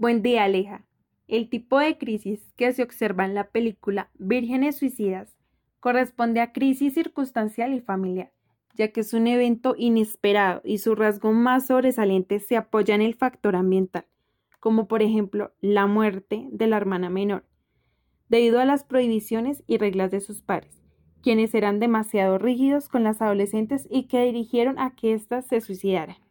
Buen día, Aleja. El tipo de crisis que se observa en la película Vírgenes Suicidas corresponde a crisis circunstancial y familiar, ya que es un evento inesperado y su rasgo más sobresaliente se apoya en el factor ambiental, como por ejemplo la muerte de la hermana menor, debido a las prohibiciones y reglas de sus padres, quienes eran demasiado rígidos con las adolescentes y que dirigieron a que éstas se suicidaran.